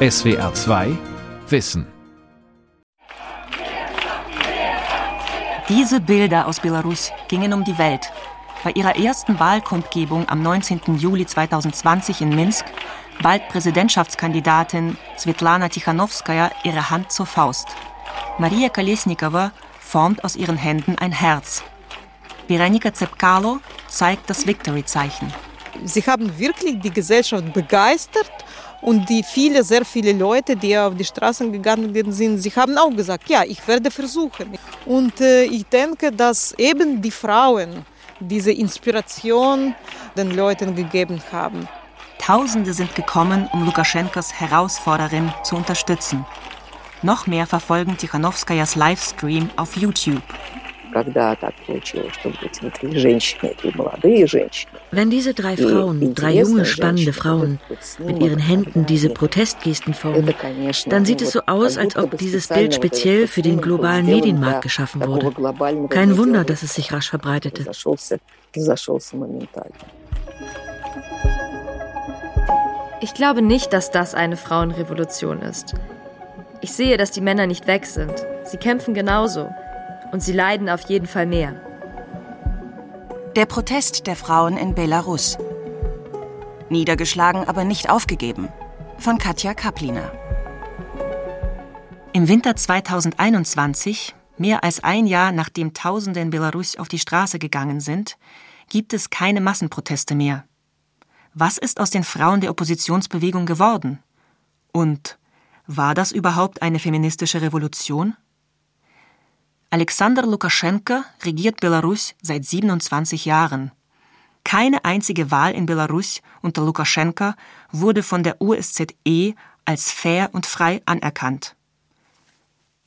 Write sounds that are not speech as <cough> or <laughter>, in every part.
SWR 2 Wissen. Diese Bilder aus Belarus gingen um die Welt. Bei ihrer ersten Wahlkundgebung am 19. Juli 2020 in Minsk bald Präsidentschaftskandidatin Svetlana Tichanowskaja ihre Hand zur Faust. Maria Kolesnikova formt aus ihren Händen ein Herz. Berenika Zepkalo zeigt das Victory-Zeichen. Sie haben wirklich die Gesellschaft begeistert und die viele, sehr viele Leute, die auf die Straßen gegangen sind, sie haben auch gesagt, ja, ich werde versuchen. Und äh, ich denke, dass eben die Frauen diese Inspiration den Leuten gegeben haben. Tausende sind gekommen, um Lukaschenkos Herausforderin zu unterstützen. Noch mehr verfolgen Tichanowskajas Livestream auf YouTube. Wenn diese drei Frauen, drei junge, spannende Frauen, mit ihren Händen diese Protestgesten formen, dann sieht es so aus, als ob dieses Bild speziell für den globalen Medienmarkt geschaffen wurde. Kein Wunder, dass es sich rasch verbreitete. Ich glaube nicht, dass das eine Frauenrevolution ist. Ich sehe, dass die Männer nicht weg sind. Sie kämpfen genauso. Und sie leiden auf jeden Fall mehr. Der Protest der Frauen in Belarus. Niedergeschlagen, aber nicht aufgegeben. Von Katja Kapliner. Im Winter 2021, mehr als ein Jahr nachdem Tausende in Belarus auf die Straße gegangen sind, gibt es keine Massenproteste mehr. Was ist aus den Frauen der Oppositionsbewegung geworden? Und war das überhaupt eine feministische Revolution? Alexander Lukaschenka regiert Belarus seit 27 Jahren. Keine einzige Wahl in Belarus unter Lukaschenka wurde von der USZE als fair und frei anerkannt.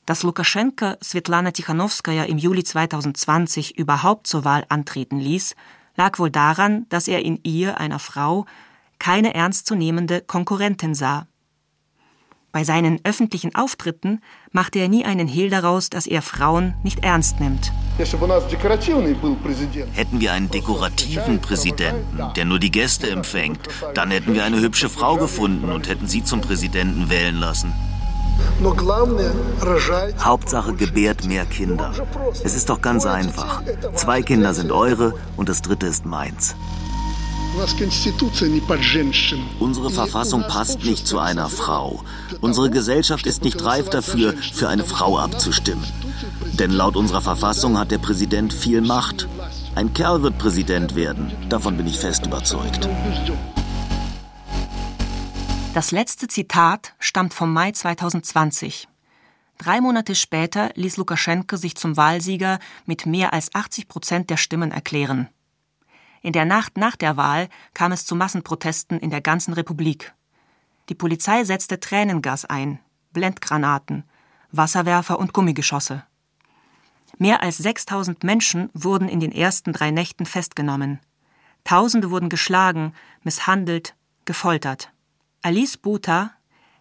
Dass Lukaschenka Svetlana Tichanowskaja im Juli 2020 überhaupt zur Wahl antreten ließ, lag wohl daran, dass er in ihr, einer Frau, keine ernstzunehmende Konkurrentin sah. Bei seinen öffentlichen Auftritten machte er nie einen Hehl daraus, dass er Frauen nicht ernst nimmt. Hätten wir einen dekorativen Präsidenten, der nur die Gäste empfängt, dann hätten wir eine hübsche Frau gefunden und hätten sie zum Präsidenten wählen lassen. Hauptsache gebärt mehr Kinder. Es ist doch ganz einfach. Zwei Kinder sind eure und das dritte ist meins. Unsere Verfassung passt nicht zu einer Frau. Unsere Gesellschaft ist nicht reif dafür, für eine Frau abzustimmen. Denn laut unserer Verfassung hat der Präsident viel Macht. Ein Kerl wird Präsident werden. Davon bin ich fest überzeugt. Das letzte Zitat stammt vom Mai 2020. Drei Monate später ließ Lukaschenko sich zum Wahlsieger mit mehr als 80 Prozent der Stimmen erklären. In der Nacht nach der Wahl kam es zu Massenprotesten in der ganzen Republik. Die Polizei setzte Tränengas ein, Blendgranaten, Wasserwerfer und Gummigeschosse. Mehr als 6000 Menschen wurden in den ersten drei Nächten festgenommen. Tausende wurden geschlagen, misshandelt, gefoltert. Alice Buta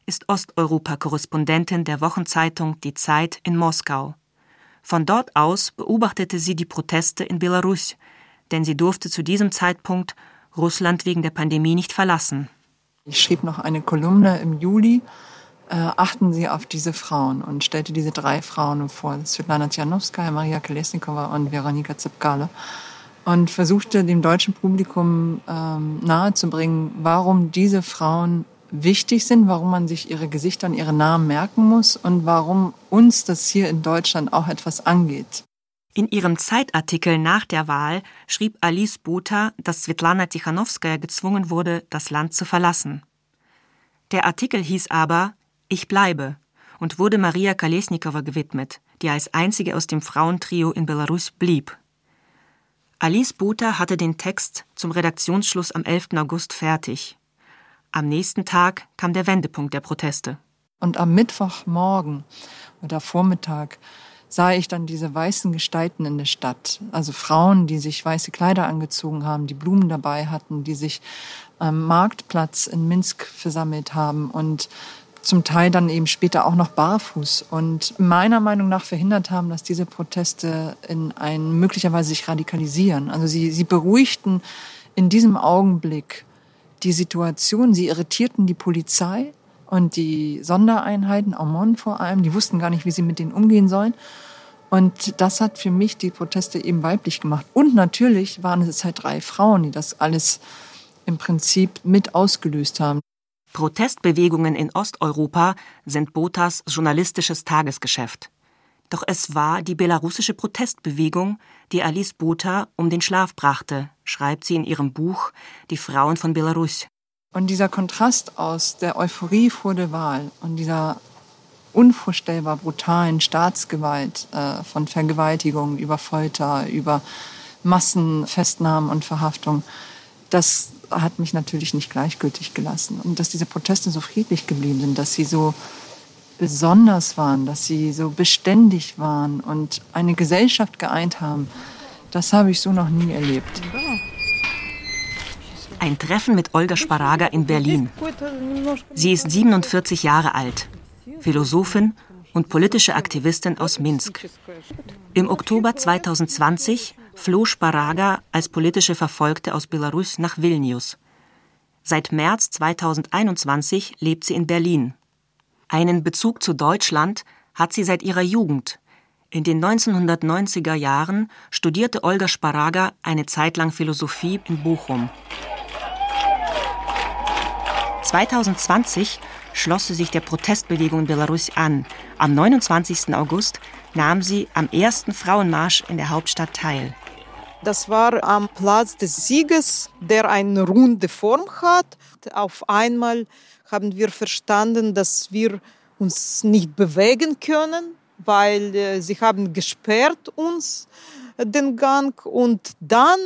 ist Osteuropa-Korrespondentin der Wochenzeitung Die Zeit in Moskau. Von dort aus beobachtete sie die Proteste in Belarus, denn sie durfte zu diesem Zeitpunkt Russland wegen der Pandemie nicht verlassen. Ich schrieb noch eine Kolumne im Juli. Äh, achten Sie auf diese Frauen und stellte diese drei Frauen vor: Svetlana Tjanowskaja, Maria Kolesnikova und Veronika Zepkala. Und versuchte dem deutschen Publikum ähm, nahezubringen, warum diese Frauen wichtig sind, warum man sich ihre Gesichter und ihre Namen merken muss und warum uns das hier in Deutschland auch etwas angeht. In ihrem Zeitartikel nach der Wahl schrieb Alice Buta, dass Svetlana Tichanowskaja gezwungen wurde, das Land zu verlassen. Der Artikel hieß aber Ich bleibe und wurde Maria Kalesnikova gewidmet, die als einzige aus dem Frauentrio in Belarus blieb. Alice Buta hatte den Text zum Redaktionsschluss am 11. August fertig. Am nächsten Tag kam der Wendepunkt der Proteste. Und am Mittwochmorgen oder Vormittag sah ich dann diese weißen Gestalten in der Stadt. Also Frauen, die sich weiße Kleider angezogen haben, die Blumen dabei hatten, die sich am Marktplatz in Minsk versammelt haben und zum Teil dann eben später auch noch barfuß und meiner Meinung nach verhindert haben, dass diese Proteste in ein möglicherweise sich radikalisieren. Also sie, sie beruhigten in diesem Augenblick die Situation, sie irritierten die Polizei Und die Sondereinheiten, OMON vor allem, die wussten gar nicht, wie sie mit denen umgehen sollen. Und das hat für mich die Proteste eben weiblich gemacht. Und natürlich waren es halt drei Frauen, die das alles im Prinzip mit ausgelöst haben. Protestbewegungen in Osteuropa sind Botas journalistisches Tagesgeschäft. Doch es war die belarussische Protestbewegung, die Alice Botha um den Schlaf brachte, schreibt sie in ihrem Buch Die Frauen von Belarus. Und dieser Kontrast aus der Euphorie vor der Wahl und dieser unvorstellbar brutalen Staatsgewalt äh, von Vergewaltigung über Folter, über Massenfestnahmen und Verhaftung, das hat mich natürlich nicht gleichgültig gelassen. Und dass diese Proteste so friedlich geblieben sind, dass sie so besonders waren, dass sie so beständig waren und eine Gesellschaft geeint haben, das habe ich so noch nie erlebt. Ein Treffen mit Olga Sparaga in Berlin. Sie ist 47 Jahre alt, Philosophin und politische Aktivistin aus Minsk. Im Oktober 2020 floh Sparaga als politische Verfolgte aus Belarus nach Vilnius. Seit März 2021 lebt sie in Berlin. Einen Bezug zu Deutschland hat sie seit ihrer Jugend. In den 1990er Jahren studierte Olga Sparaga eine Zeit lang Philosophie in Bochum. 2020 schloss sie sich der Protestbewegung in Belarus an. Am 29. August nahm sie am ersten Frauenmarsch in der Hauptstadt teil. Das war am Platz des Sieges, der eine runde Form hat. Auf einmal haben wir verstanden, dass wir uns nicht bewegen können, weil äh, sie haben gesperrt uns äh, den Gang und dann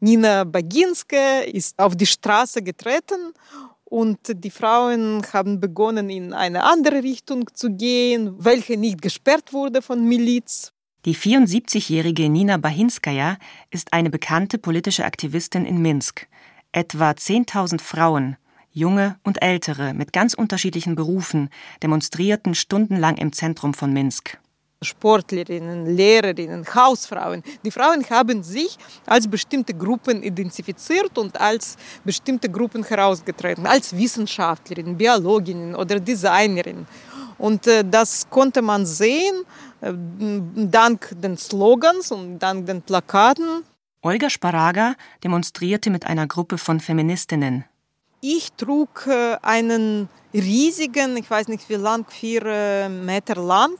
Nina Baginske ist auf die Straße getreten und die Frauen haben begonnen, in eine andere Richtung zu gehen, welche nicht gesperrt wurde von Miliz. Die 74-jährige Nina Bahinskaya ist eine bekannte politische Aktivistin in Minsk. Etwa 10.000 Frauen, junge und ältere mit ganz unterschiedlichen Berufen, demonstrierten stundenlang im Zentrum von Minsk. Sportlerinnen, Lehrerinnen, Hausfrauen. Die Frauen haben sich als bestimmte Gruppen identifiziert und als bestimmte Gruppen herausgetreten, als Wissenschaftlerinnen, Biologinnen oder Designerinnen. Und äh, das konnte man sehen äh, dank den Slogans und dank den Plakaten. Olga Sparaga demonstrierte mit einer Gruppe von Feministinnen. Ich trug äh, einen riesigen, ich weiß nicht wie lang, vier äh, Meter lang,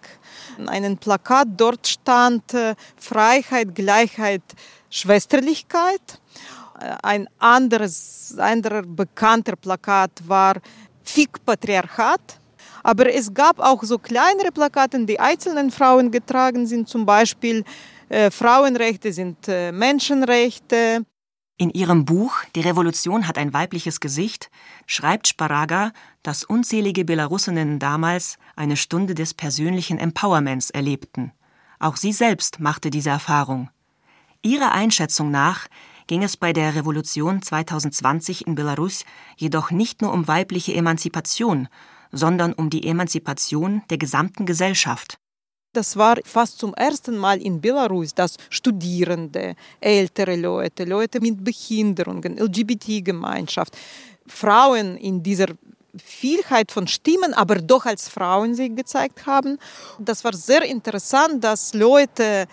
einen Plakat. Dort stand äh, Freiheit, Gleichheit, Schwesterlichkeit. Ein anderes, anderer bekannter Plakat war Fick Patriarchat. Aber es gab auch so kleinere Plakate, die einzelnen Frauen getragen sind, zum Beispiel äh, Frauenrechte sind äh, Menschenrechte. In ihrem Buch Die Revolution hat ein weibliches Gesicht schreibt Sparaga, dass unzählige Belarusinnen damals eine Stunde des persönlichen Empowerments erlebten. Auch sie selbst machte diese Erfahrung. Ihrer Einschätzung nach ging es bei der Revolution 2020 in Belarus jedoch nicht nur um weibliche Emanzipation, sondern um die Emanzipation der gesamten Gesellschaft. Das war fast zum ersten Mal in Belarus, dass Studierende, ältere Leute, Leute mit Behinderungen, LGBT-Gemeinschaft, Frauen in dieser Vielheit von Stimmen, aber doch als Frauen sich gezeigt haben. Das war sehr interessant, dass Leute,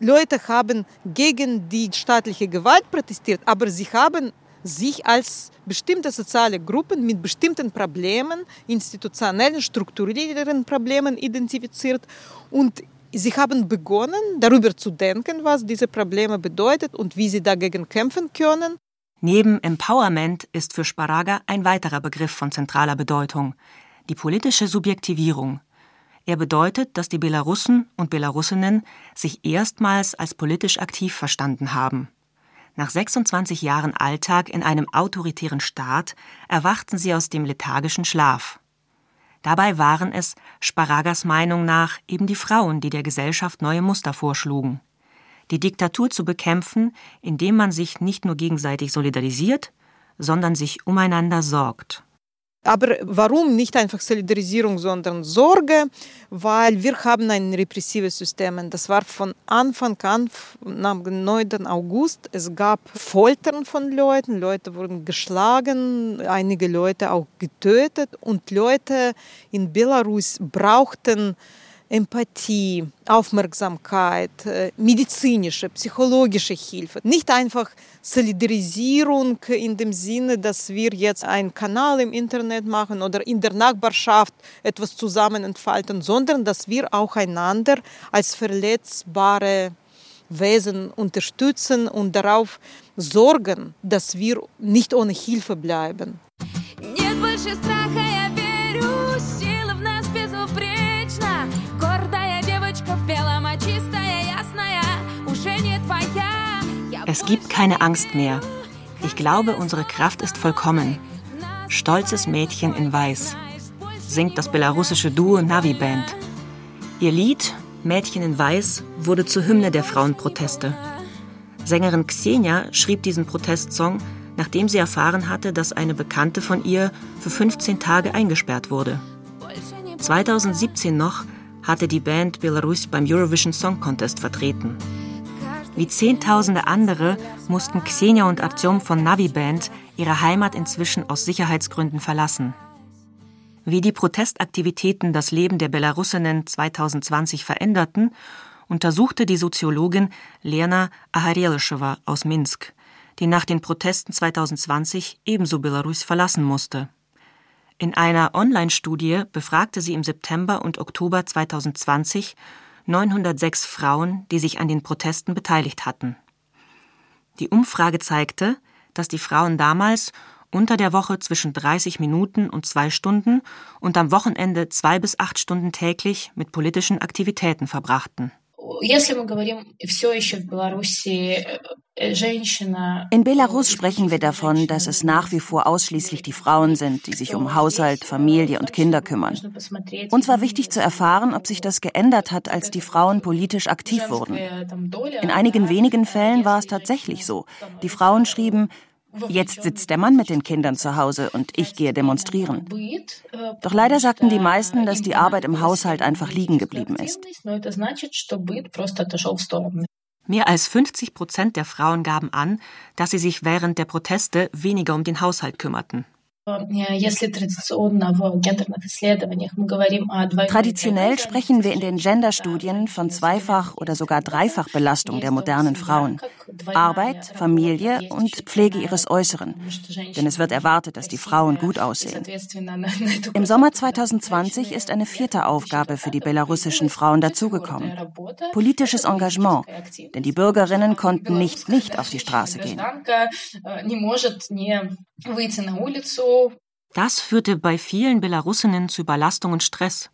Leute haben gegen die staatliche Gewalt protestiert, aber sie haben sich als bestimmte soziale Gruppen mit bestimmten Problemen, institutionellen, strukturellen Problemen identifiziert und sie haben begonnen, darüber zu denken, was diese Probleme bedeutet und wie sie dagegen kämpfen können. Neben Empowerment ist für Sparaga ein weiterer Begriff von zentraler Bedeutung, die politische Subjektivierung. Er bedeutet, dass die Belarussen und Belarusinnen sich erstmals als politisch aktiv verstanden haben. Nach 26 Jahren Alltag in einem autoritären Staat erwachten sie aus dem lethargischen Schlaf. Dabei waren es, Sparagas Meinung nach, eben die Frauen, die der Gesellschaft neue Muster vorschlugen. Die Diktatur zu bekämpfen, indem man sich nicht nur gegenseitig solidarisiert, sondern sich umeinander sorgt. Aber warum nicht einfach Solidarisierung, sondern Sorge? Weil wir haben ein repressives System. Das war von Anfang an, am 9. August. Es gab Foltern von Leuten. Leute wurden geschlagen, einige Leute auch getötet. Und Leute in Belarus brauchten Empathie, Aufmerksamkeit, äh, medizinische, psychologische Hilfe. Nicht einfach Solidarisierung in dem Sinne, dass wir jetzt einen Kanal im Internet machen oder in der Nachbarschaft etwas zusammen entfalten, sondern dass wir auch einander als verletzbare Wesen unterstützen und darauf sorgen, dass wir nicht ohne Hilfe bleiben. Нет больше страха, я Es gibt keine Angst mehr. Ich glaube, unsere Kraft ist vollkommen. Stolzes Mädchen in Weiß singt das belarussische Duo Navi Band. Ihr Lied Mädchen in Weiß wurde zur Hymne der Frauenproteste. Sängerin Xenia schrieb diesen Protestsong, nachdem sie erfahren hatte, dass eine Bekannte von ihr für 15 Tage eingesperrt wurde. 2017 noch hatte die Band Belarus beim Eurovision Song Contest vertreten. Wie Zehntausende andere mussten Xenia und Artyom von Navi Band ihre Heimat inzwischen aus Sicherheitsgründen verlassen. Wie die Protestaktivitäten das Leben der Belarusinnen 2020 veränderten, untersuchte die Soziologin Lena Aharelschewa aus Minsk, die nach den Protesten 2020 ebenso Belarus verlassen musste. In einer Online-Studie befragte sie im September und Oktober 2020 906 Frauen, die sich an den Protesten beteiligt hatten. Die Umfrage zeigte, dass die Frauen damals unter der Woche zwischen 30 Minuten und zwei Stunden und am Wochenende zwei bis acht Stunden täglich mit politischen Aktivitäten verbrachten. In Belarus sprechen wir davon, dass es nach wie vor ausschließlich die Frauen sind, die sich um Haushalt, Familie und Kinder kümmern. Uns war wichtig zu erfahren, ob sich das geändert hat, als die Frauen politisch aktiv wurden. In einigen wenigen Fällen war es tatsächlich so. Die Frauen schrieben, Jetzt sitzt der Mann mit den Kindern zu Hause und ich gehe demonstrieren. Doch leider sagten die meisten, dass die Arbeit im Haushalt einfach liegen geblieben ist. Mehr als 50 Prozent der Frauen gaben an, dass sie sich während der Proteste weniger um den Haushalt kümmerten. Traditionell sprechen wir in den Genderstudien von Zweifach- oder sogar Dreifachbelastung der modernen Frauen. Arbeit, Familie und Pflege ihres Äußeren. Denn es wird erwartet, dass die Frauen gut aussehen. <laughs> Im Sommer 2020 ist eine vierte Aufgabe für die belarussischen Frauen dazugekommen. Politisches Engagement. Denn die Bürgerinnen konnten nicht nicht auf die Straße gehen. Das führte bei vielen Belarusinnen zu Überlastung und Stress.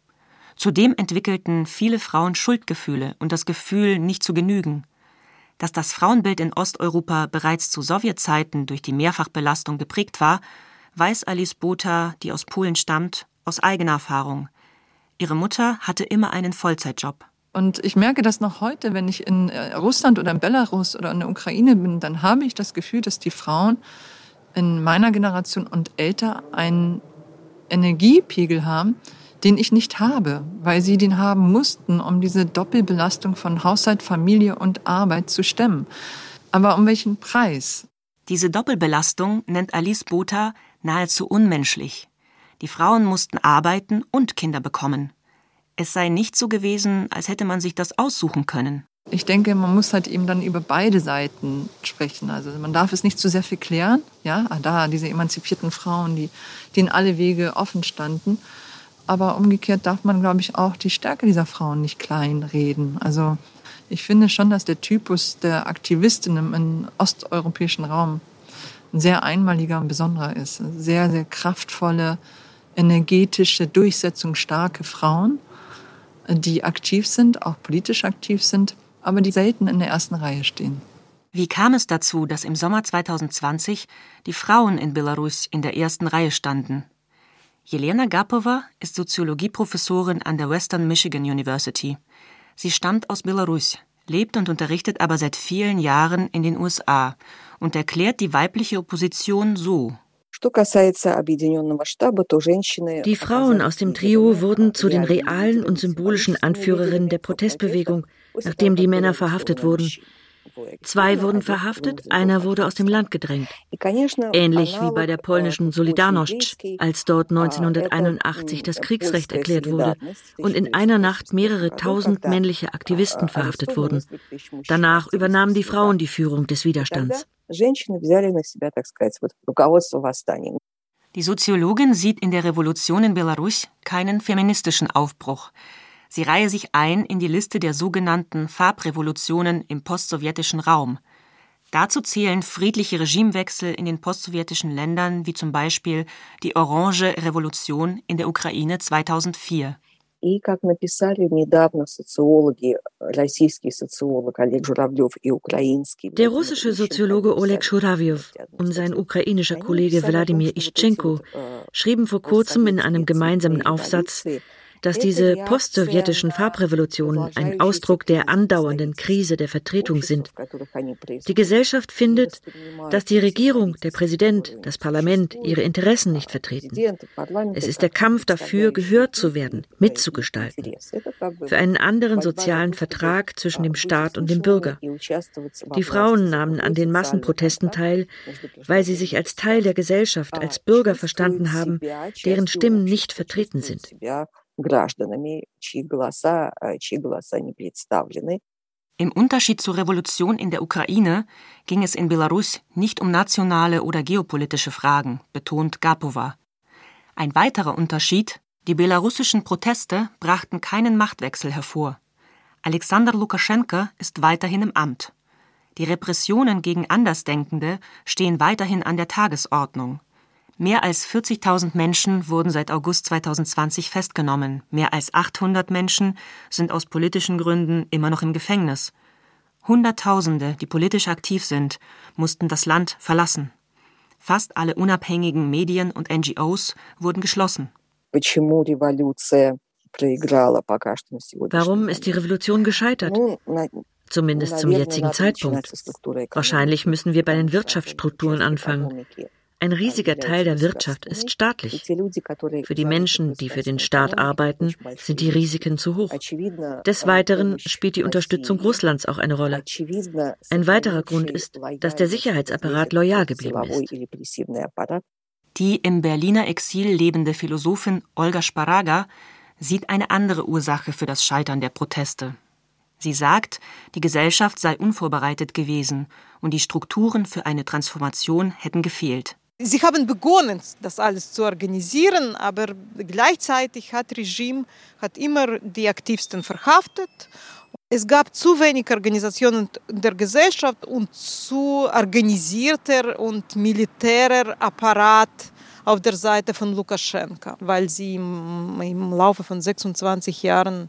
Zudem entwickelten viele Frauen Schuldgefühle und das Gefühl, nicht zu genügen. Dass das Frauenbild in Osteuropa bereits zu Sowjetzeiten durch die Mehrfachbelastung geprägt war, weiß Alice Botha, die aus Polen stammt, aus eigener Erfahrung. Ihre Mutter hatte immer einen Vollzeitjob. Und ich merke das noch heute, wenn ich in äh, Russland oder in Belarus oder in der Ukraine bin, dann habe ich das Gefühl, dass die Frauen in meiner Generation und älter einen Energiepegel haben, den ich nicht habe, weil sie den haben mussten, um diese Doppelbelastung von Haushalt, Familie und Arbeit zu stemmen. Aber um welchen Preis? Diese Doppelbelastung nennt Alice Botha nahezu unmenschlich. Die Frauen mussten arbeiten und Kinder bekommen. Es sei nicht so gewesen, als hätte man sich das aussuchen können. Ich denke, man muss halt eben dann über beide Seiten sprechen. Also man darf es nicht zu sehr viel klären. Ja, ah, da diese emanzipierten Frauen, die, denen alle Wege offen standen. Aber umgekehrt darf man, glaube ich, auch die Stärke dieser Frauen nicht kleinreden. Also ich finde schon, dass der Typus der Aktivistinnen im osteuropäischen Raum ein sehr einmaliger und besonderer ist. Sehr, sehr kraftvolle, energetische, durchsetzungsstarke Frauen, die aktiv sind, auch politisch aktiv sind aber die selten in der ersten Reihe stehen. Wie kam es dazu, dass im Sommer 2020 die Frauen in Belarus in der ersten Reihe standen? Jelena Gapova ist Soziologieprofessorin an der Western Michigan University. Sie stammt aus Belarus, lebt und unterrichtet aber seit vielen Jahren in den USA und erklärt die weibliche Opposition so. Die Frauen aus dem Trio wurden zu den realen und symbolischen Anführerinnen der Protestbewegung, nachdem die Männer verhaftet wurden. Zwei wurden verhaftet, einer wurde aus dem Land gedrängt. Ähnlich wie bei der polnischen Solidarność, als dort 1981 das Kriegsrecht erklärt wurde und in einer Nacht mehrere tausend männliche Aktivisten verhaftet wurden. Danach übernahmen die Frauen die Führung des Widerstands. Die Soziologin sieht in der Revolution in Belarus keinen feministischen Aufbruch. Sie reihe sich ein in die Liste der sogenannten Farbrevolutionen im postsowjetischen Raum. Dazu zählen friedliche Regimewechsel in den postsowjetischen Ländern wie zum Beispiel die Orange Revolution in der Ukraine 2004. Der russische Soziologe Oleg Schurawjow und sein ukrainischer Kollege Wladimir Ischenko schrieben vor kurzem in einem gemeinsamen Aufsatz, dass diese postsowjetischen Farbrevolutionen ein Ausdruck der andauernden Krise der Vertretung sind. Die Gesellschaft findet, dass die Regierung, der Präsident, das Parlament ihre Interessen nicht vertreten. Es ist der Kampf dafür, gehört zu werden, mitzugestalten. Für einen anderen sozialen Vertrag zwischen dem Staat und dem Bürger. Die Frauen nahmen an den Massenprotesten teil, weil sie sich als Teil der Gesellschaft, als Bürger verstanden haben, deren Stimmen nicht vertreten sind гражданами, чьи голоса, чьи голоса не представлены. Im Unterschied zur Revolution in der Ukraine ging es in Belarus nicht um nationale oder geopolitische Fragen, betont Gapova. Ein weiterer Unterschied, die belarussischen Proteste brachten keinen Machtwechsel hervor. Alexander Lukaschenka ist weiterhin im Amt. Die Repressionen gegen Andersdenkende stehen weiterhin an der Tagesordnung. Mehr als 40.000 Menschen wurden seit August 2020 festgenommen. Mehr als 800 Menschen sind aus politischen Gründen immer noch im Gefängnis. Hunderttausende, die politisch aktiv sind, mussten das Land verlassen. Fast alle unabhängigen Medien und NGOs wurden geschlossen. Warum ist die Revolution gescheitert? Zumindest zum jetzigen Zeitpunkt. Wahrscheinlich müssen wir bei den Wirtschaftsstrukturen anfangen. Ein riesiger Teil der Wirtschaft ist staatlich. Für die Menschen, die für den Staat arbeiten, sind die Risiken zu hoch. Des Weiteren spielt die Unterstützung Russlands auch eine Rolle. Ein weiterer Grund ist, dass der Sicherheitsapparat loyal geblieben ist. Die im Berliner Exil lebende Philosophin Olga Sparaga sieht eine andere Ursache für das Scheitern der Proteste. Sie sagt, die Gesellschaft sei unvorbereitet gewesen und die Strukturen für eine Transformation hätten gefehlt. Sie haben begonnen, das alles zu organisieren, aber gleichzeitig hat Regime hat immer die Aktivsten verhaftet. Es gab zu wenig Organisationen der Gesellschaft und zu organisierter und militärer Apparat auf der Seite von Lukaschenka, weil sie im, im Laufe von 26 Jahren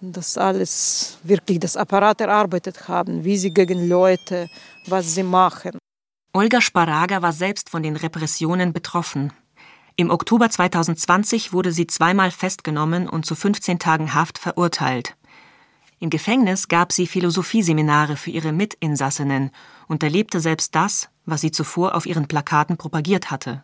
das alles wirklich das Apparat erarbeitet haben, wie sie gegen Leute, was sie machen. Olga Sparaga war selbst von den Repressionen betroffen. Im Oktober 2020 wurde sie zweimal festgenommen und zu 15 Tagen Haft verurteilt. Im Gefängnis gab sie Philosophieseminare für ihre Mitinsassinnen und erlebte selbst das, was sie zuvor auf ihren Plakaten propagiert hatte.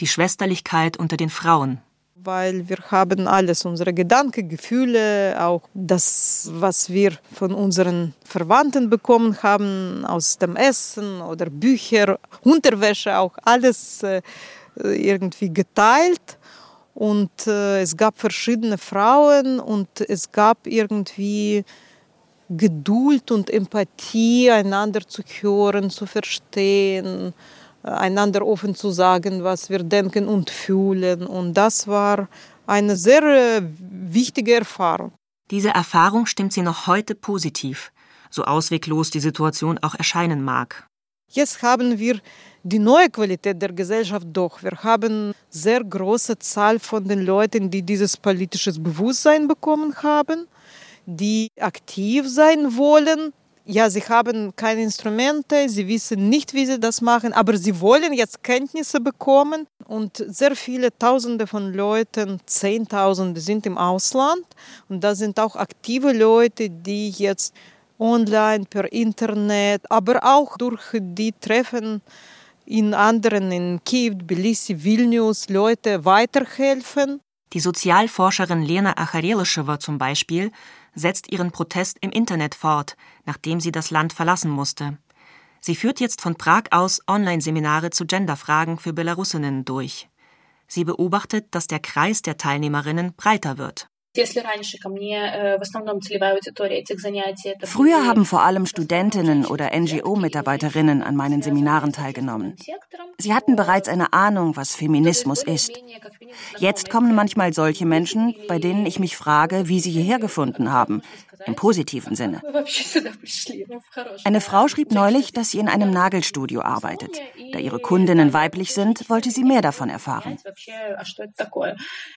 Die Schwesterlichkeit unter den Frauen, weil wir haben alles, unsere Gedanken, Gefühle, auch das, was wir von unseren Verwandten bekommen haben, aus dem Essen oder Bücher, Unterwäsche, auch alles äh, irgendwie geteilt. Und äh, es gab verschiedene Frauen und es gab irgendwie Geduld und Empathie, einander zu hören, zu verstehen einander offen zu sagen, was wir denken und fühlen. Und das war eine sehr äh, wichtige Erfahrung. Diese Erfahrung stimmt sie noch heute positiv, so ausweglos die Situation auch erscheinen mag. Jetzt haben wir die neue Qualität der Gesellschaft doch. Wir haben sehr große Zahl von den Leuten, die dieses politische Bewusstsein bekommen haben, die aktiv sein wollen, ja, sie haben keine Instrumente, sie wissen nicht, wie sie das machen, aber sie wollen jetzt Kenntnisse bekommen und sehr viele Tausende von Leuten, Zehntausende sind im Ausland und da sind auch aktive Leute, die jetzt online, per Internet, aber auch durch die Treffen in anderen, in Kiew, Tbilisi, Vilnius, Leute weiterhelfen. Die Sozialforscherin Lena Achareleschewa zum Beispiel setzt ihren Protest im Internet fort, nachdem sie das Land verlassen musste. Sie führt jetzt von Prag aus Online-Seminare zu Genderfragen für Belarusinnen durch. Sie beobachtet, dass der Kreis der Teilnehmerinnen breiter wird. Früher haben vor allem Studentinnen oder NGO-Mitarbeiterinnen an meinen Seminaren teilgenommen. Sie hatten bereits eine Ahnung, was Feminismus ist. Jetzt kommen manchmal solche Menschen, bei denen ich mich frage, wie sie hierher gefunden haben, im positiven <laughs> Sinne. Eine Frau schrieb neulich, dass sie in einem Nagelstudio arbeitet. Da ihre Kundinnen weiblich sind, wollte sie mehr davon erfahren.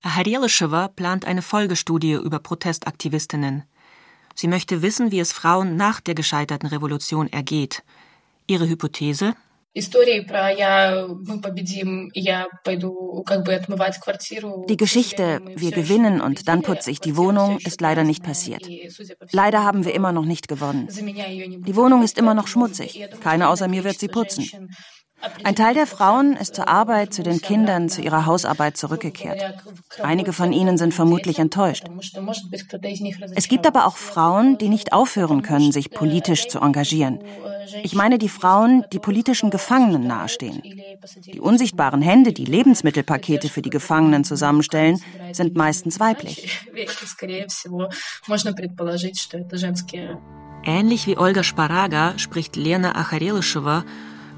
Harielisheva plant eine Folgestudie über Protestaktivistinnen. Sie möchte wissen, wie es Frauen nach der gescheiterten Revolution ergeht. Ihre Hypothese? Die Geschichte, wir gewinnen und dann putze ich die Wohnung, ist leider nicht passiert. Leider haben wir immer noch nicht gewonnen. Die Wohnung ist immer noch schmutzig. Keiner außer mir wird sie putzen. Ein Teil der Frauen ist zur Arbeit, zu den Kindern, zu ihrer Hausarbeit zurückgekehrt. Einige von ihnen sind vermutlich enttäuscht. Es gibt aber auch Frauen, die nicht aufhören können, sich politisch zu engagieren. Ich meine die Frauen, die politischen Gefangenen nahestehen. Die unsichtbaren Hände, die Lebensmittelpakete für die Gefangenen zusammenstellen, sind meistens weiblich. Ähnlich wie Olga Sparaga spricht Lena Achareleschewa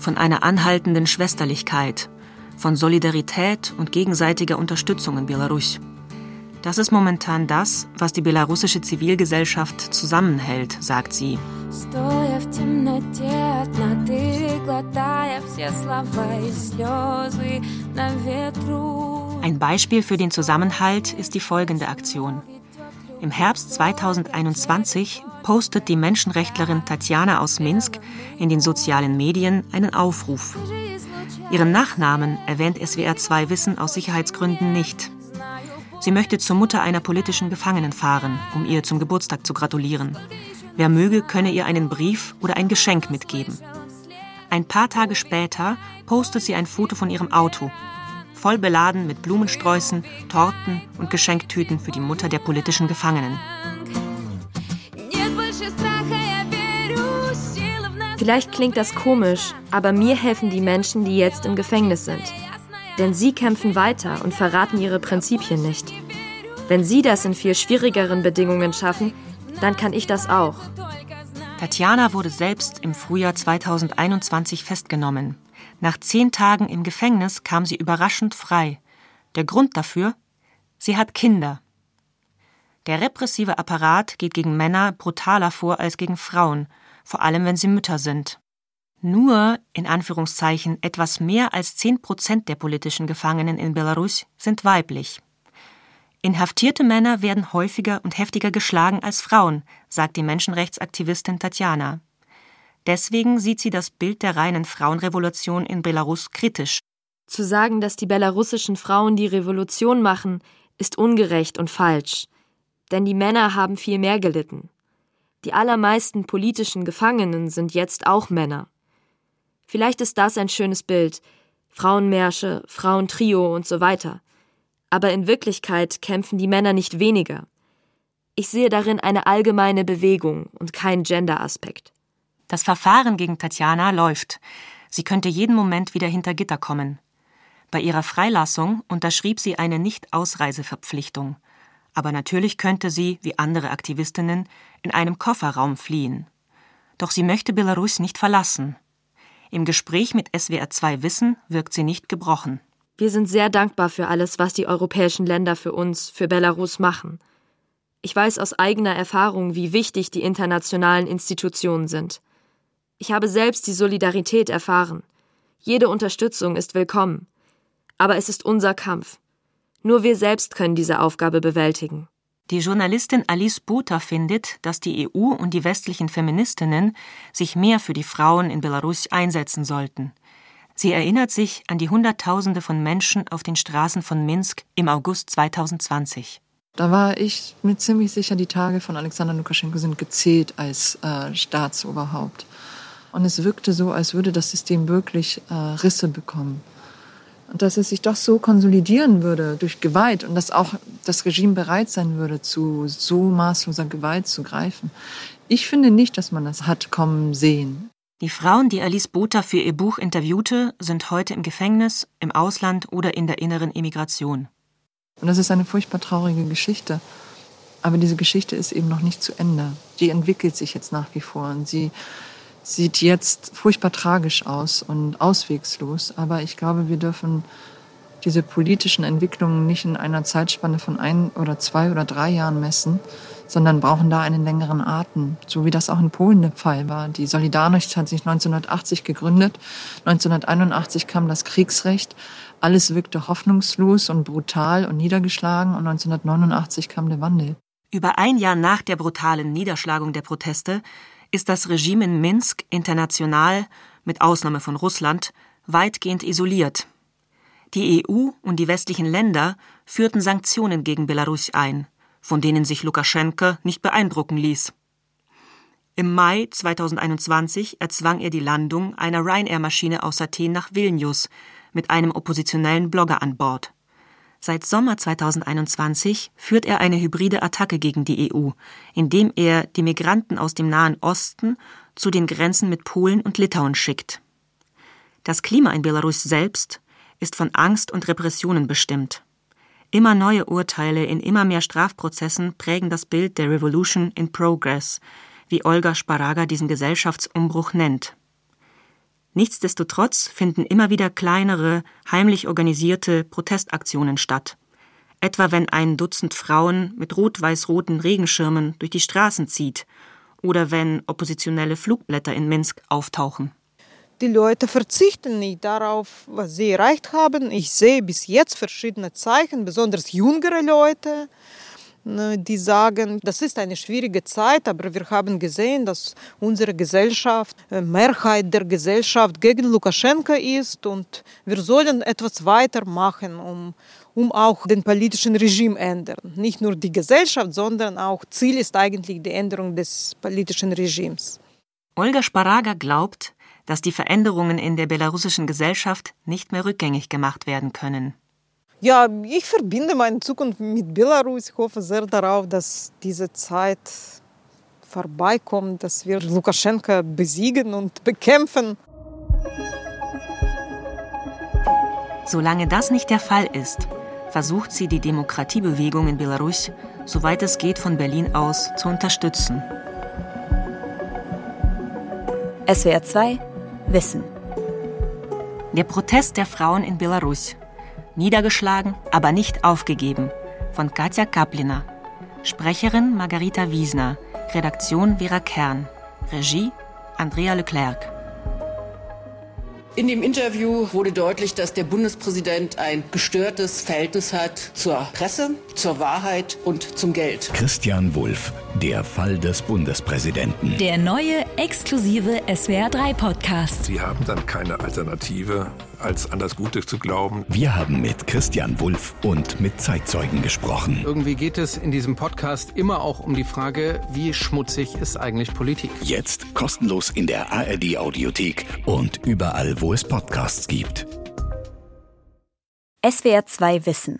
von einer anhaltenden Schwesterlichkeit, von Solidarität und gegenseitiger Unterstützung in Belarus. Das ist momentan das, was die belarussische Zivilgesellschaft zusammenhält, sagt sie. Ein Beispiel für den Zusammenhalt ist die folgende Aktion. Im Herbst 2021 postet die Menschenrechtlerin Tatjana aus Minsk in den sozialen Medien einen Aufruf. Ihren Nachnamen erwähnt SWR 2 Wissen aus Sicherheitsgründen nicht. Sie möchte zur Mutter einer politischen Gefangenen fahren, um ihr zum Geburtstag zu gratulieren. Wer möge, könne ihr einen Brief oder ein Geschenk mitgeben. Ein paar Tage später postet sie ein Foto von ihrem Auto, voll beladen mit Blumensträußen, Torten und Geschenktüten für die Mutter der politischen Gefangenen. Vielleicht klingt das komisch, aber mir helfen die Menschen, die jetzt im Gefängnis sind. Denn sie kämpfen weiter und verraten ihre Prinzipien nicht. Wenn sie das in viel schwierigeren Bedingungen schaffen, dann kann ich das auch. Tatjana wurde selbst im Frühjahr 2021 festgenommen. Nach zehn Tagen im Gefängnis kam sie überraschend frei. Der Grund dafür? Sie hat Kinder. Der repressive Apparat geht gegen Männer brutaler vor als gegen Frauen, vor allem wenn sie Mütter sind. Nur, in Anführungszeichen, etwas mehr als zehn Prozent der politischen Gefangenen in Belarus sind weiblich. Inhaftierte Männer werden häufiger und heftiger geschlagen als Frauen, sagt die Menschenrechtsaktivistin Tatjana. Deswegen sieht sie das Bild der reinen Frauenrevolution in Belarus kritisch. Zu sagen, dass die belarussischen Frauen die Revolution machen, ist ungerecht und falsch. Denn die Männer haben viel mehr gelitten. Die allermeisten politischen Gefangenen sind jetzt auch Männer. Vielleicht ist das ein schönes Bild. Frauenmärsche, Frauentrio und so weiter. Aber in Wirklichkeit kämpfen die Männer nicht weniger. Ich sehe darin eine allgemeine Bewegung und keinen Gender-Aspekt. Das Verfahren gegen Tatjana läuft. Sie könnte jeden Moment wieder hinter Gitter kommen. Bei ihrer Freilassung unterschrieb sie eine Nicht-Ausreiseverpflichtung. Aber natürlich könnte sie, wie andere Aktivistinnen, in einem Kofferraum fliehen. Doch sie möchte Belarus nicht verlassen. Im Gespräch mit SWR 2 Wissen wirkt sie nicht gebrochen. Wir sind sehr dankbar für alles, was die europäischen Länder für uns, für Belarus machen. Ich weiß aus eigener Erfahrung, wie wichtig die internationalen Institutionen sind. Ich habe selbst die Solidarität erfahren. Jede Unterstützung ist willkommen. Aber es ist unser Kampf. Nur wir selbst können diese Aufgabe bewältigen. Die Journalistin Alice Buta findet, dass die EU und die westlichen Feministinnen sich mehr für die Frauen in Belarus einsetzen sollten. Sie erinnert sich an die Hunderttausende von Menschen auf den Straßen von Minsk im August 2020. Da war ich mir ziemlich sicher, die Tage von Alexander Lukaschenko sind gezählt als äh, Staatsoberhaupt. Und es wirkte so, als würde das System wirklich äh, Risse bekommen. Und dass es sich doch so konsolidieren würde durch Gewalt und dass auch das Regime bereit sein würde, zu so maßloser Gewalt zu greifen. Ich finde nicht, dass man das hat kommen sehen. Die Frauen, die Alice Botha für ihr Buch interviewte, sind heute im Gefängnis, im Ausland oder in der inneren Emigration. Und das ist eine furchtbar traurige Geschichte. Aber diese Geschichte ist eben noch nicht zu Ende. Die entwickelt sich jetzt nach wie vor und sie sieht jetzt furchtbar tragisch aus und auswegslos. Aber ich glaube, wir dürfen diese politischen Entwicklungen nicht in einer Zeitspanne von ein oder zwei oder drei Jahren messen, sondern brauchen da einen längeren Atem, so wie das auch in Polen der Fall war. Die Solidarność hat sich 1980 gegründet, 1981 kam das Kriegsrecht, alles wirkte hoffnungslos und brutal und niedergeschlagen und 1989 kam der Wandel. Über ein Jahr nach der brutalen Niederschlagung der Proteste ist das Regime in Minsk international, mit Ausnahme von Russland, weitgehend isoliert. Die EU und die westlichen Länder führten Sanktionen gegen Belarus ein, von denen sich Lukaschenka nicht beeindrucken ließ. Im Mai 2021 erzwang er die Landung einer Ryanair-Maschine aus Athen nach Vilnius mit einem oppositionellen Blogger an Bord. Seit Sommer 2021 führt er eine hybride Attacke gegen die EU, indem er die Migranten aus dem Nahen Osten zu den Grenzen mit Polen und Litauen schickt. Das Klima in Belarus selbst ist von Angst und Repressionen bestimmt. Immer neue Urteile in immer mehr Strafprozessen prägen das Bild der Revolution in Progress, wie Olga Sparaga diesen Gesellschaftsumbruch nennt. Nichtsdestotrotz finden immer wieder kleinere, heimlich organisierte Protestaktionen statt. Etwa wenn ein Dutzend Frauen mit rot-weiß-roten Regenschirmen durch die Straßen zieht oder wenn oppositionelle Flugblätter in Minsk auftauchen. Die Leute verzichten nicht darauf, was sie erreicht haben. Ich sehe bis jetzt verschiedene Zeichen, besonders jüngere Leute, die sagen, das ist eine schwierige Zeit, aber wir haben gesehen, dass unsere Gesellschaft, äh, Mehrheit der Gesellschaft gegen Lukaschenka ist und wir sollen etwas weitermachen, um, um auch den politischen Regime ändern. Nicht nur die Gesellschaft, sondern auch Ziel ist eigentlich die Änderung des politischen Regimes. Olga Sparaga glaubt, dass die Veränderungen in der belarussischen Gesellschaft nicht mehr rückgängig gemacht werden können. Ja, ich verbinde meine Zukunft mit Belarus. Ich hoffe sehr darauf, dass diese Zeit vorbeikommt, dass wir Lukaschenka besiegen und bekämpfen. Solange das nicht der Fall ist, versucht sie die Demokratiebewegung in Belarus, soweit es geht, von Berlin aus zu unterstützen. SWR 2 Wissen. Der Protest der Frauen in Belarus. Niedergeschlagen, aber nicht aufgegeben. Von Katja Kaplina. Sprecherin Margarita Wiesner. Redaktion Vera Kern. Regie Andrea Leclerc. In dem Interview wurde deutlich, dass der Bundespräsident ein gestörtes Verhältnis hat zur Presse, zur Wahrheit und zum Geld. Christian Wulff, der Fall des Bundespräsidenten. Der neue exklusive SWR3 Podcast. Sie haben dann keine Alternative, als an das Gute zu glauben. Wir haben mit Christian Wulff und mit Zeitzeugen gesprochen. Irgendwie geht es in diesem Podcast immer auch um die Frage, wie schmutzig ist eigentlich Politik? Jetzt kostenlos in der ARD Audiothek und überall, wo es Podcasts gibt. SWR 2 Wissen.